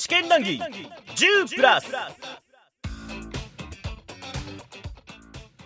試験談義10プラス。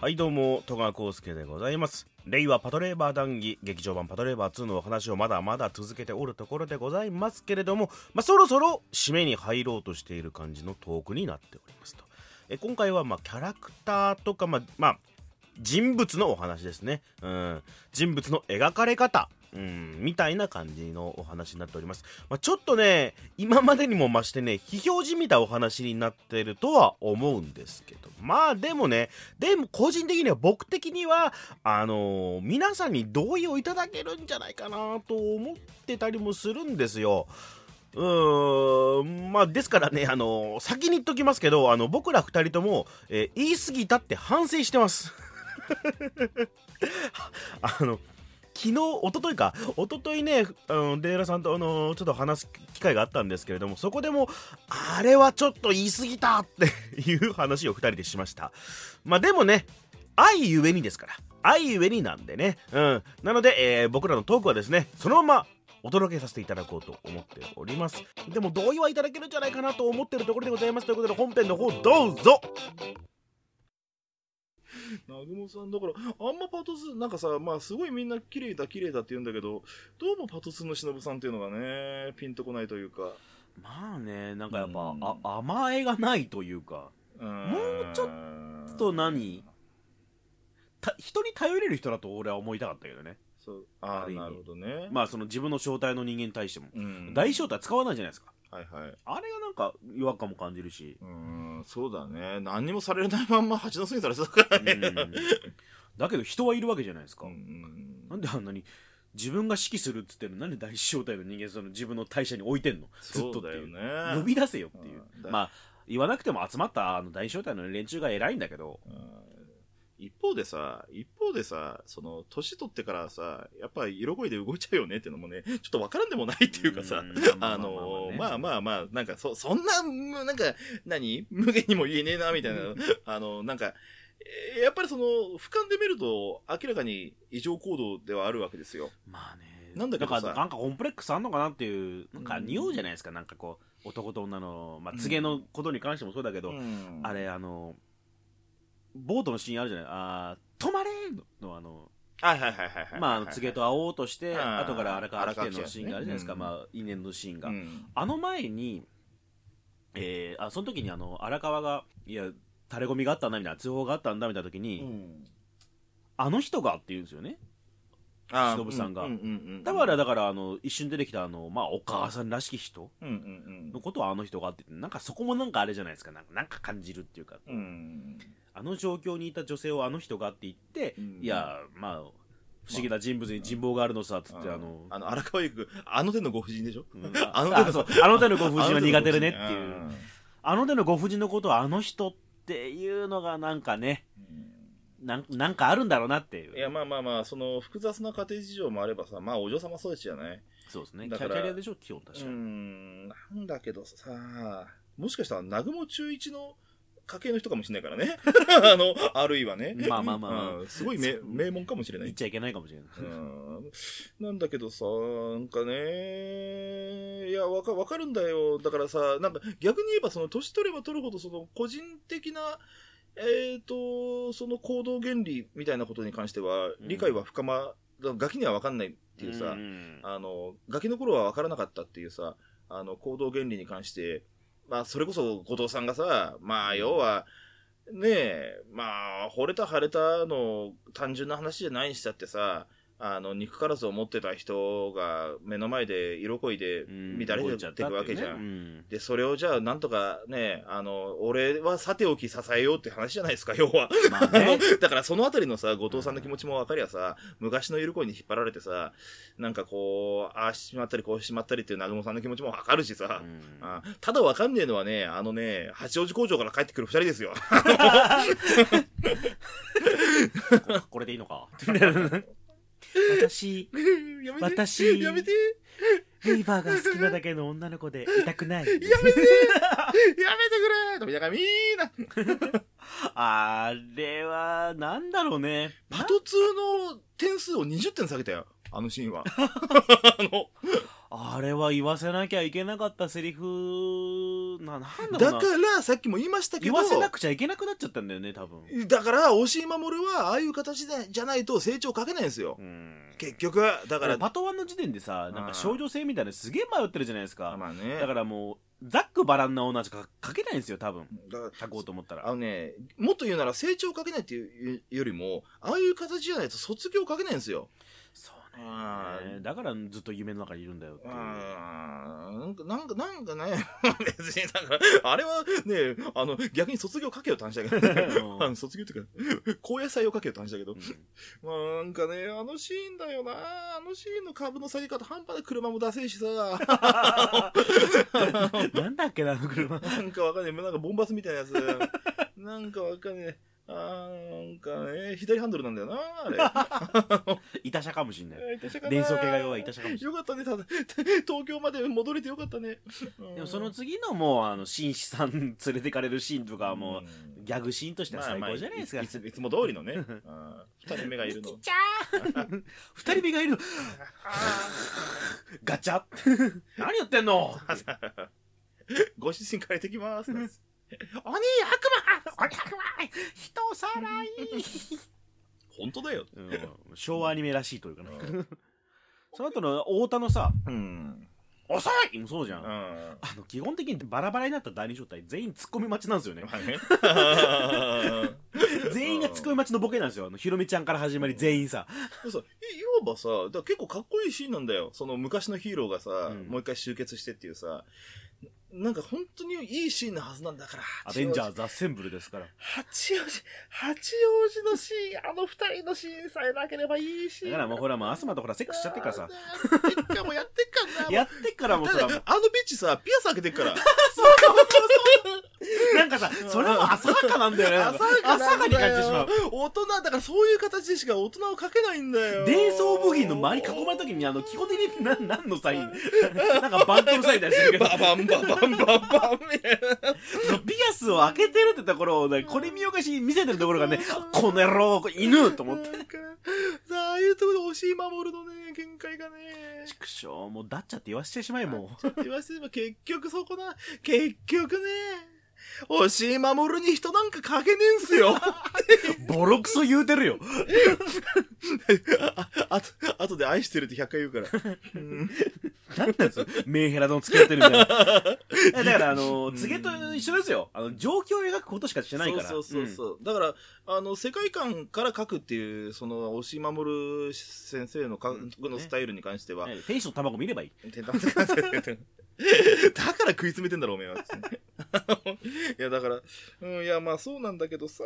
はいどうも戸川浩介でございます。令和パトレーバー談義劇場版パトレーバー2のお話をまだまだ続けておるところでございますけれども、まあ、そろそろ締めに入ろうとしている感じのトークになっておりますと。え今回はまあキャラクターとかまあ、まあ、人物のお話ですね、うん、人物の描かれ方うん、みたいな感じのお話になっております。まあ、ちょっとね、今までにも増してね、非表示見たお話になってるとは思うんですけど、まあでもね、でも個人的には僕的には、あのー、皆さんに同意をいただけるんじゃないかなと思ってたりもするんですよ。うーん、まあ、ですからね、あのー、先に言っときますけど、あの、僕ら二人とも、えー、言い過ぎたって反省してます。あの、昨日、一昨日か、一昨日ね、あの、デーラさんと、あの、ちょっと話す機会があったんですけれども、そこでも、あれはちょっと言い過ぎたっていう話を二人でしました。まあでもね、愛ゆえにですから。愛ゆえになんでね。うん。なので、えー、僕らのトークはですね、そのままお届けさせていただこうと思っております。でも同意はいただけるんじゃないかなと思ってるところでございます。ということで本編の方どうぞ 南雲さん、だから、あんまパトス、なんかさ、まあ、すごいみんな綺麗だ、綺麗だって言うんだけど、どうもパトスの忍さんっていうのがね、ピンとこないというか。まあね、なんかやっぱ、うん、あ甘えがないというか、うもうちょっと何？人に頼れる人だと俺は思いたかったけどね。そう。ああなるほどね。まあその自分の正体の人間に対しても、うん、大正体使わないじゃないですかはいはい。あれがなんか違和感も感じるし。うん、そうだね。何にもされないまんま蜂の巣にされてたからね。だけど人はいるわけじゃないですか。うん、なんであんなに自分が指揮するっつってのなんで大正体の人間その自分の代謝に置いてんの？ずっとっていう。ね、呼び出せよっていう。まあ、言わなくても集まったあの大正体の連中が偉いんだけど、一方でさ、一方でさ、その、年取ってからさ、やっぱ色声で動いちゃうよねっていうのもね、ちょっとわからんでもないっていうかさ、あの、まあまあまあ、なんか、そ、そんな、なんか、何？無限にも言えねえな、みたいな、あの、なんか、やっぱりその、俯瞰で見ると、明らかに異常行動ではあるわけですよ。まあね。なんだけどさ。なんかコンプレックスあんのかなっていう、なんか匂うじゃないですか、なんかこう、男と女の、まあ、告げのことに関してもそうだけど、うん、あれ、あの、ボートのシーンあるじゃない？あ止まれのあの、はいはいはいはいまあ、告げと会おうとして、後から荒川来てのシーンがあるじゃないですか、まあ、因縁のシーンが。あの前に、えー、あその時にあの荒川が、いや、垂れ込みがあったんだみたいな、通報があったんだみたいな時に、あの人がって言うんですよね。忍さんが、だからだからあの一瞬出てきたあの、まあ、お母さんらしき人のことはあの人がってなんかそこもなんかあれじゃないですか。なんかなんか感じるっていうか、うん、あの状況にいた女性をあの人がって言って、うん、いやまあ不思議な人物に人望があるのさ、つって、あの、あの、荒川由く、あの手のご婦人でしょ、うん、あの手の、あの手のご婦人は苦手でねっていう。あの手のご婦人。のことはあの人っていうのがなんかね、なんなんかあるんだろうなっていう。いや、まあまあまあ、その複雑な家庭事情もあればさ、まあお嬢様そうですじゃないそうですね。だからキャリアでしょ、基本確かに。うん、なんだけどさ、もしかしたら、南雲中一の家系の人かもしれないからね。あの、あるいはね。まあまあまあ、うん、すごい名名門かもしれない。言っちゃいけないかもしれない。うん、なんだけどさ、なんかね、いや、わかわかるんだよ。だからさ、なんか逆に言えば、その、年取れば取るほど、その、個人的な、えっ、ー、と、その行動原理みたいなことに関しては、理解は深ま、うん、ガキにはわかんないっていうさ、うん、あの、ガキの頃はわからなかったっていうさ、あの、行動原理に関して、まあ、それこそ後藤さんがさ、まあ、要は、ねえ、まあ、惚れた腫れたの単純な話じゃないにしたってさ、あの、憎からずを持ってた人が目の前で色恋で乱れていくわけじゃん。うん、で、それをじゃあなんとかね、あの、俺はさておき支えようって話じゃないですか、要は。まあね、だからそのあたりのさ、後藤さんの気持ちもわかりゃさ、昔の色恋に引っ張られてさ、なんかこう、ああしまったりこうしまったりっていう南雲さんの気持ちもわかるしさ、うん、あただわかんねえのはね、あのね、八王子工場から帰ってくる二人ですよ。これでいいのか 私、やめて私、やめてレイバーが好きなだけの女の子で いたくない。やめて やめてくれ富永みーなあれは、なんだろうね。パト2の点数を20点下げたよ。あのシーンは。あの、あれは言わせなきゃいけなかったセリフななんだろうだなからさっきも言いましたけど言わせなくちゃいけなくなっちゃったんだよね多分。だから押井守はああいう形でじゃないと成長かけないんですよ、うん。結局だからパトワンの時点でさなんうんか少女性みたいなすげえ迷ってるじゃないですか。まあね。だからもうざっくばらんな女しか書けないんですよ多分。だから書こうと思ったら。あのねもっと言うなら成長かけないっていうよりもああいう形じゃないと卒業かけないんですよ。そうあねだからずっと夢の中にいるんだよっていうあーなんか、なんか、なんかね、別に、だから、あれはね、あの、逆に卒業かけよって話だけどね。卒業っていうか、高野菜をかけよって話だけど。うんまあ、なんかね、あのシーンだよな。あのシーンの株の下げ方半端な車も出せえしさ。なんだっけなあの車なんかわかんねえ。なんかボンバスみたいなやつ。なんかわかんねえ。あーなんかね、左ハンドルなんだよな、あれ。いたしゃかもしんない伝送系が弱いいたしゃかもしれよかったね、ただ、東京まで戻れてよかったね。ないでもその次のもうあの紳士さん連れてかれるシーンとかはもううんギャグシーンとしては最高じゃないですか、いつも通りのね。うん二人目がいるの。ちゃー二人目がいるの ガチャ 何やってんの？ご主人変えてきます。鬼悪お客は人さらい、魔 本当だよ。うん昭和アニメらしいというかね その後の太田のさうん。「遅い!」もそうじゃん、うん。あの基本的にバラバラになった第二状態全員ツッコミ待ちなんですよねまあね。全員がツッコミ待ちのボケなんですよあのひろみちゃんから始まり全員さでもさいいわばさ、だ結構かっこいいシーンなんだよ。その昔のヒーローがさ、うんもう一回集結してっていうさ、なんか本当にいいシーンのはずなんだから。アベンジャーズ・アッセンブルですから八王子、八王子のシーン、あの二人のシーンさえなければいいシーン。だからもうほらもうアスマとほらセックスしちゃってっからさやってっかもやってっかんな。やってっからもうそらだってあのビッチさ、ピアス開けてっから。なんかさそれも浅はかなんだよね。浅はかに感じてしまう。大人、だからそういう形でしか大人をかけないんだよ。伝送部品の周り囲まれた時にあの基本的に何何のサイン？なんかバントのサイン出してるけどババンババンバンバンみたいな。ピアスを開けてるってところをねこれ見よがしに見せてるところがねこの野郎犬と思ってさあ、ああいうところで押井守るのね、限界がね。畜生もうダッチャって言わせてしまえもちょっと言わせても結局そこな、結局ね、押井守に人なんかかけねえんすよ。う ボロクソ言うてるよ。あ、あと、あとで愛してるって100回言うから。うん何なんですよメンヘラのつけてるみたいな。だからあの告げと一緒ですよ。あの状況を描くことしかしてないから。そうそうそうそう、だからあの世界観から書くっていうその押井守先生のか、うん。のスタイルに関しては、うん天使の卵見ればいい だから食い詰めてんだろおめえは。いやだから、うん、いやまあそうなんだけどさ。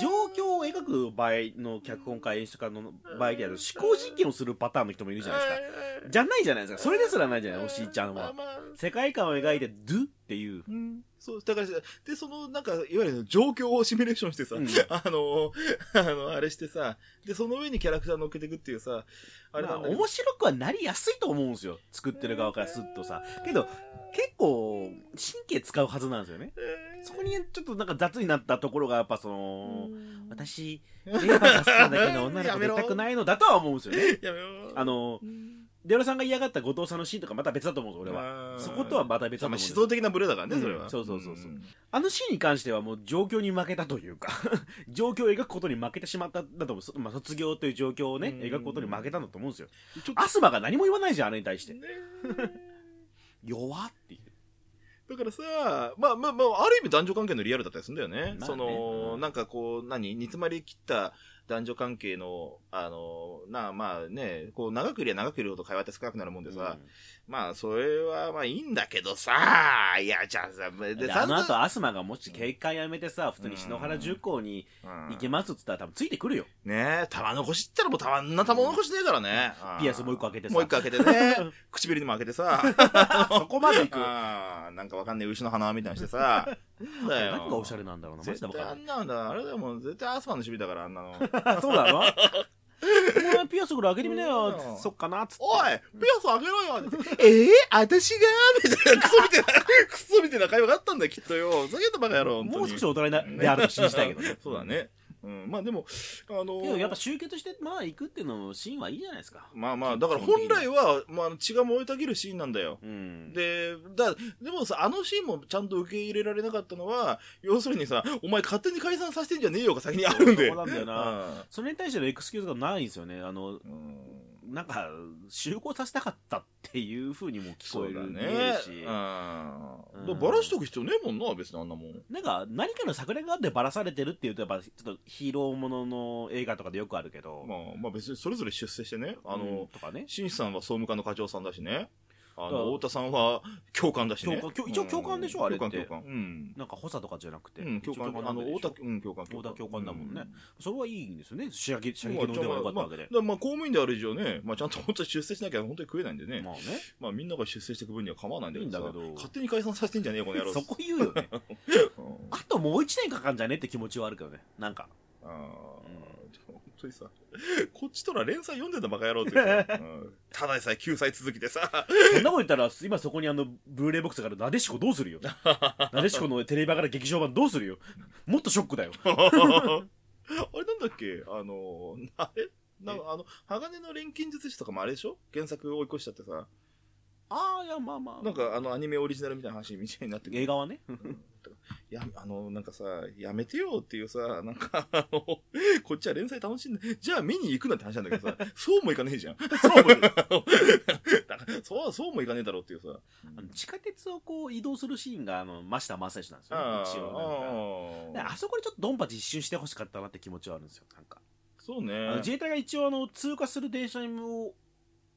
状況を描く場合の脚本家演出家の場合である思考実験をするパターンの人もいるじゃないですか。かじゃないじゃないですか。それですらないじゃないおしいちゃんは。世界観を描いて「ドゥ」っていう。うん、そうだからでそのなんかいわゆる状況をシミュレーションしてさ、うん。あの あのあれしてさでその上にキャラクター乗っけていくっていうさあれまあ、面白くはなりやすいと思うんですよ。作ってる側からすっとさ。けど結構神経使うはずなんですよね。えー。そこにちょっとなんか雑になったところがやっぱそのうん。私レーバーが好きなだけの女の子でいたくないのだとは思うんですよね。やめあのうんデオラさんが嫌がった後藤さんのシーンとかまた別だと思うんです俺は。そことはまた別だと思うんですまあ思想的なブレだからね、うんそれは。そうそうそうそう。ん。あのシーンに関してはもう状況に負けたというか 状況を描くことに負けてしまったんだと思う。そ、まあ、卒業という状況をねうん。描くことに負けたんだと思うんですよ。アスマが何も言わないじゃんあれに対して。ね弱っていう。だからさ、まあまあまあ、ある意味男女関係のリアルだったりするんだよね。まあね。その、うん。なんかこう、何？煮詰まりきった男女関係の、あの、なあまあね、こう長くいりゃ長くいるほど会話って少なくなるもんでさ、まあそれはまあいいんだけどさ、いや、じゃあさ、でであの後アスマがもし警戒やめてさ普通に篠原重工にうん行けますっつったら多分ついてくるよねえ、玉残しったらもうたまんな玉残しねえからね。ピアスもう一個開けてさもう一個開けてね。唇にも開けてさ。そこまで行くなんかわかんねえ牛の鼻みたいにしてさ。なんだよ。何がおしゃれなんだろうなマジで絶分かんない対あんなんだ。あれだよ、もう絶対アスマの趣味だから、あんなの。そうなのお前ピアスぐらい開けてみなよ。うん。そっかなっつって。おいピアス開けろよ。ええ私が？みたいな、クソみたいな、クソみたいな会話があったんだよ、きっとよ。ふざけんなバカ野郎、本当に。もう少し大人であると信じたいけどね。そうだね。うん、まあでも、あのけどやっぱ集結してまあ行くっていうのもシーンはいいじゃないですか。まあまあ、だから本来は、まあ、血が燃えたぎるシーンなんだよ。うん。で、だ、でもさ、あのシーンもちゃんと受け入れられなかったのは、要するにさ、お前勝手に解散させてんじゃねえよが先にあるんで。そうなんだよな。それに対してのエクスキューズがないんですよね。あのうんなんか集合させたかったっていうふうにも聞こえるね見えるし。うん。うんだからバラしとく必要ねえもんな、別にあんなもん。なんか何かの作例があってばらされてるっていうとやっぱちょっとヒーローものの映画とかでよくあるけど、まあ、まあ別にそれぞれ出世してね、あうんの、とかね紳士さんは総務課の課長さんだしね、あの、太田さんは教官だしね。教官教一応教官でしょあれって。教官、教官。うん。なんか補佐とかじゃなくて、うん、教官、あの、太田、うん、教官、太田教官だもんね。うそれはいいんですよね。射撃射まあ撃の腕が良かったわけで。まあ、、公務員である以上ね、まあちゃんと本当に出世しなきゃ本当に食えないんでね。まあね。まあみんなが出世していく分には構わないんだけどさいいんだけど。勝手に解散させてんじゃねえよ、この野郎。そこ言うよね。うん。あともう一年かかんじゃねって気持ちはあるけどね。なんか。あー。でも本当にさ、こっちとら連載読んでんだバカ野郎ってさ、うん。ただでさえ9歳続きでさ、そんなこと言ったら今そこにあのブルーレイボックスがあるなでしこどうするよ。なでしこのテレビ版から劇場版どうするよ。もっとショックだよ。あれなんだっけ？あの、あれなあの、鋼の錬金術師とかもあれでしょ？原作追い越しちゃってさ、ああいやまあまあ。なんかあのアニメオリジナルみたいな話みたいになってくる。映画はね。や、あの、なんかさ、やめてよっていうさ、なんか、あの、こっちは連載楽しんで、じゃあ見に行くなって話なんだけどさ、そうもいかねえじゃん。そう思う だからそう、そうもいかねえだろうっていうさ。あの地下鉄をこう移動するシーンがあの増田正義なんですよ一応なんか。であそこでちょっとドンパチ一瞬してほしかったなって気持ちはあるんですよなんか、そうね。自衛隊が一応あの通過する電車を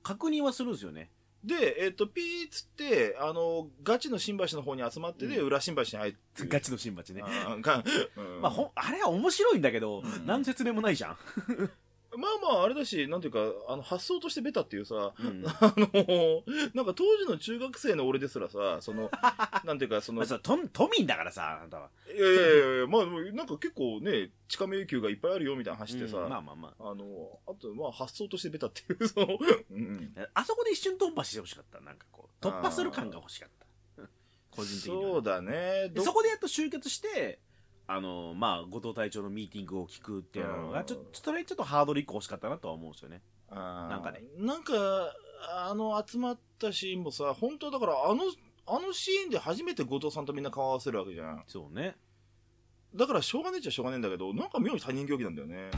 確認はするんですよねで、えっ、と、ピーっつって、あの、ガチの新橋の方に集まってで、うん。裏新橋に入って。ガチの新町ね。あうん。まあ、ほんあれは面白いんだけど、うん。何の説明もないじゃん、まあまあ、あれだし、なんていうか、あの、発想としてベタっていうさ、うん。あの、なんか当時の中学生の俺ですらさ、その、なんていうか、その、まあ、さ都都民だからさあなたは。いやいやいやいや、まあ、なんか結構ね、地下迷宮がいっぱいあるよみたいな話してさ、うんまあまあまあ。の、あと、まあ、発想としてベタっていう、その、うん、ああそこで一瞬ドンパチしてほしかった。なんかこう突破する感が欲しかった。うん個人的にはね。そうだね。そこでやっと集結してあのまあ後藤隊長のミーティングを聞くっていうのがうんちょっとそれちょっとハードル1個欲しかったなとは思うんですよね。なんかね。なんか、あの、集まったシーンもさ、本当だから、あの、あのシーンで初めて後藤さんとみんな顔合わせるわけじゃん。そうね。だから、しょうがねえっちゃしょうがねえんだけど、なんか妙に他人行儀なんだよね。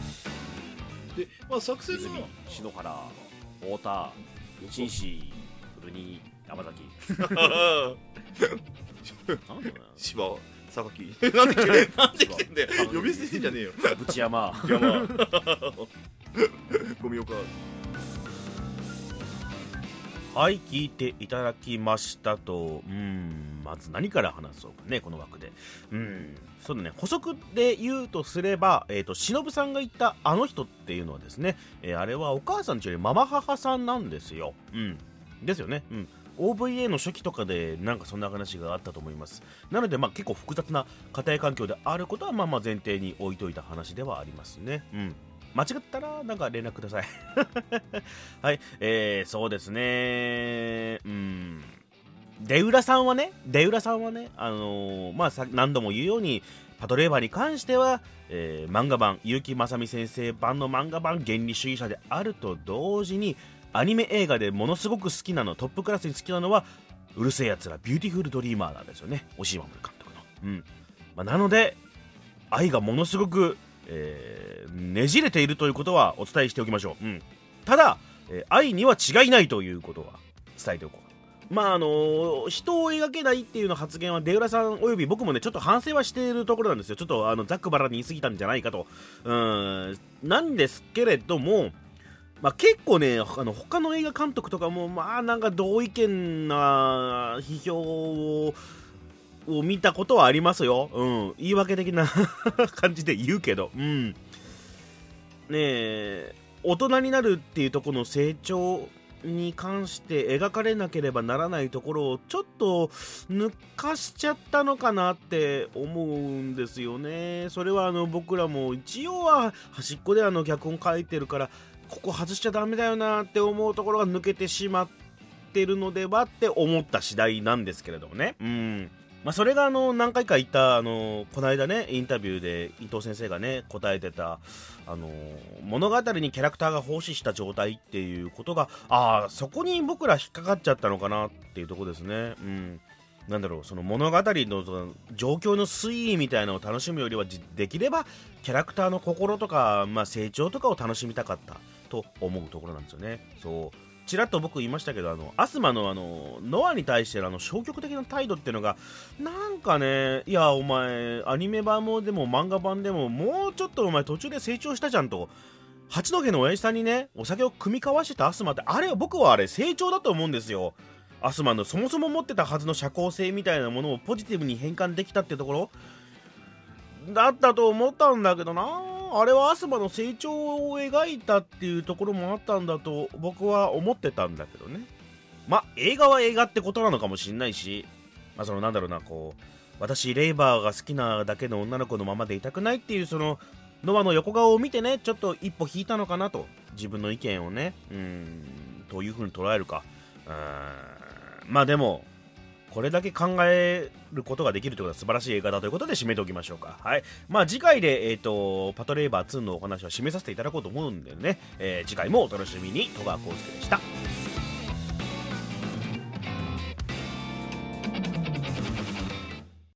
で、まあ、作戦の、泉篠原太田紳士古に山崎。なんだろうな。芝、榊。なんでなんで来てんだよ。呼び捨てしてんじゃねえよ。内山山。ゴミ岡。はい聞いていただきましたとうんまず何から話そうかねこの枠でうんそうだね補足で言うとすれば、えー、と忍さんが言ったあの人っていうのはですね、えーあれはお母さんちよりママ母さんなんですようんですよねうん OVA の初期とかでなんかそんな話があったと思います。なのでまあ結構複雑な家庭環境であることはまあまあ前提に置いといた話ではありますね。うん。間違ったらなんか連絡ください。はい、えー、そうですね、うん、出浦さんはね、出浦さんはね、あのーまあさ、何度も言うように、パトレーバーに関しては、えー漫画版、結城正美先生版の漫画版、原理主義者であると同時に、アニメ映画でものすごく好きなの、トップクラスに好きなのは、うる星やつら、ビューティフルドリーマーなんですよね、押井守監督の。うんまあ、なので、愛がものすごく、えーねじれているということはお伝えしておきましょう。うん、ただ、えー愛には違いないということは伝えておこう。まああの人を描けないっていうの発言は出浦さんおよび僕もねちょっと反省はしているところなんですよちょっとあのざっくばらんに言い過ぎたんじゃないかとうんなんですけれどもまあ、結構ねあの他の映画監督とかもまあなんか同意見な批評を見たことはありますよ、うん、言い訳的な 感じで言うけど、うん、ねえ大人になるっていうとこの成長に関して描かれなければならないところをちょっと抜かしちゃったのかなって思うんですよね。それはあの僕らも一応は端っこであの脚本書いてるからここ外しちゃダメだよなって思うところが抜けてしまってるのではって思った次第なんですけれどもね。うん。まあ、それがあの何回か言ったあのこの間ねインタビューで伊藤先生がね答えてたあの物語にキャラクターが奉仕した状態っていうことがああそこに僕ら引っかかっちゃったのかなっていうとこですね。うん。なんだろうその物語の状況の推移みたいなのを楽しむよりはできればキャラクターの心とか、まあ、成長とかを楽しみたかった。と思うところなんですよね。そう。ちらっと僕言いましたけどあのアスマのあのノアに対してのあの消極的な態度っていうのがなんかねいやお前アニメ版もでも漫画版でももうちょっとお前途中で成長したじゃんと。八戸の親父さんにねお酒を酌み交わしてたアスマってあれ僕はあれ成長だと思うんですよ。アスマのそもそも持ってたはずの社交性みたいなものをポジティブに変換できたってところ。だったと思ったんだけどな。あれはアスマの成長を描いたっていうところもあったんだと僕は思ってたんだけどね。まあ映画は映画ってことなのかもしんないしまあそのなんだろうなこう私レイバーが好きなだけの女の子のままでいたくないっていうそのノアの横顔を見てねちょっと一歩引いたのかなと自分の意見をねうんというふうに捉えるか。うんまあでもこれだけ考えることができるということは素晴らしい映画だということで締めておきましょうか。はい。まあ次回で、えっ、ー、と、パトレーバー2のお話を締めさせていただこうと思うんでね、えー、次回もお楽しみに、戸川浩介でした。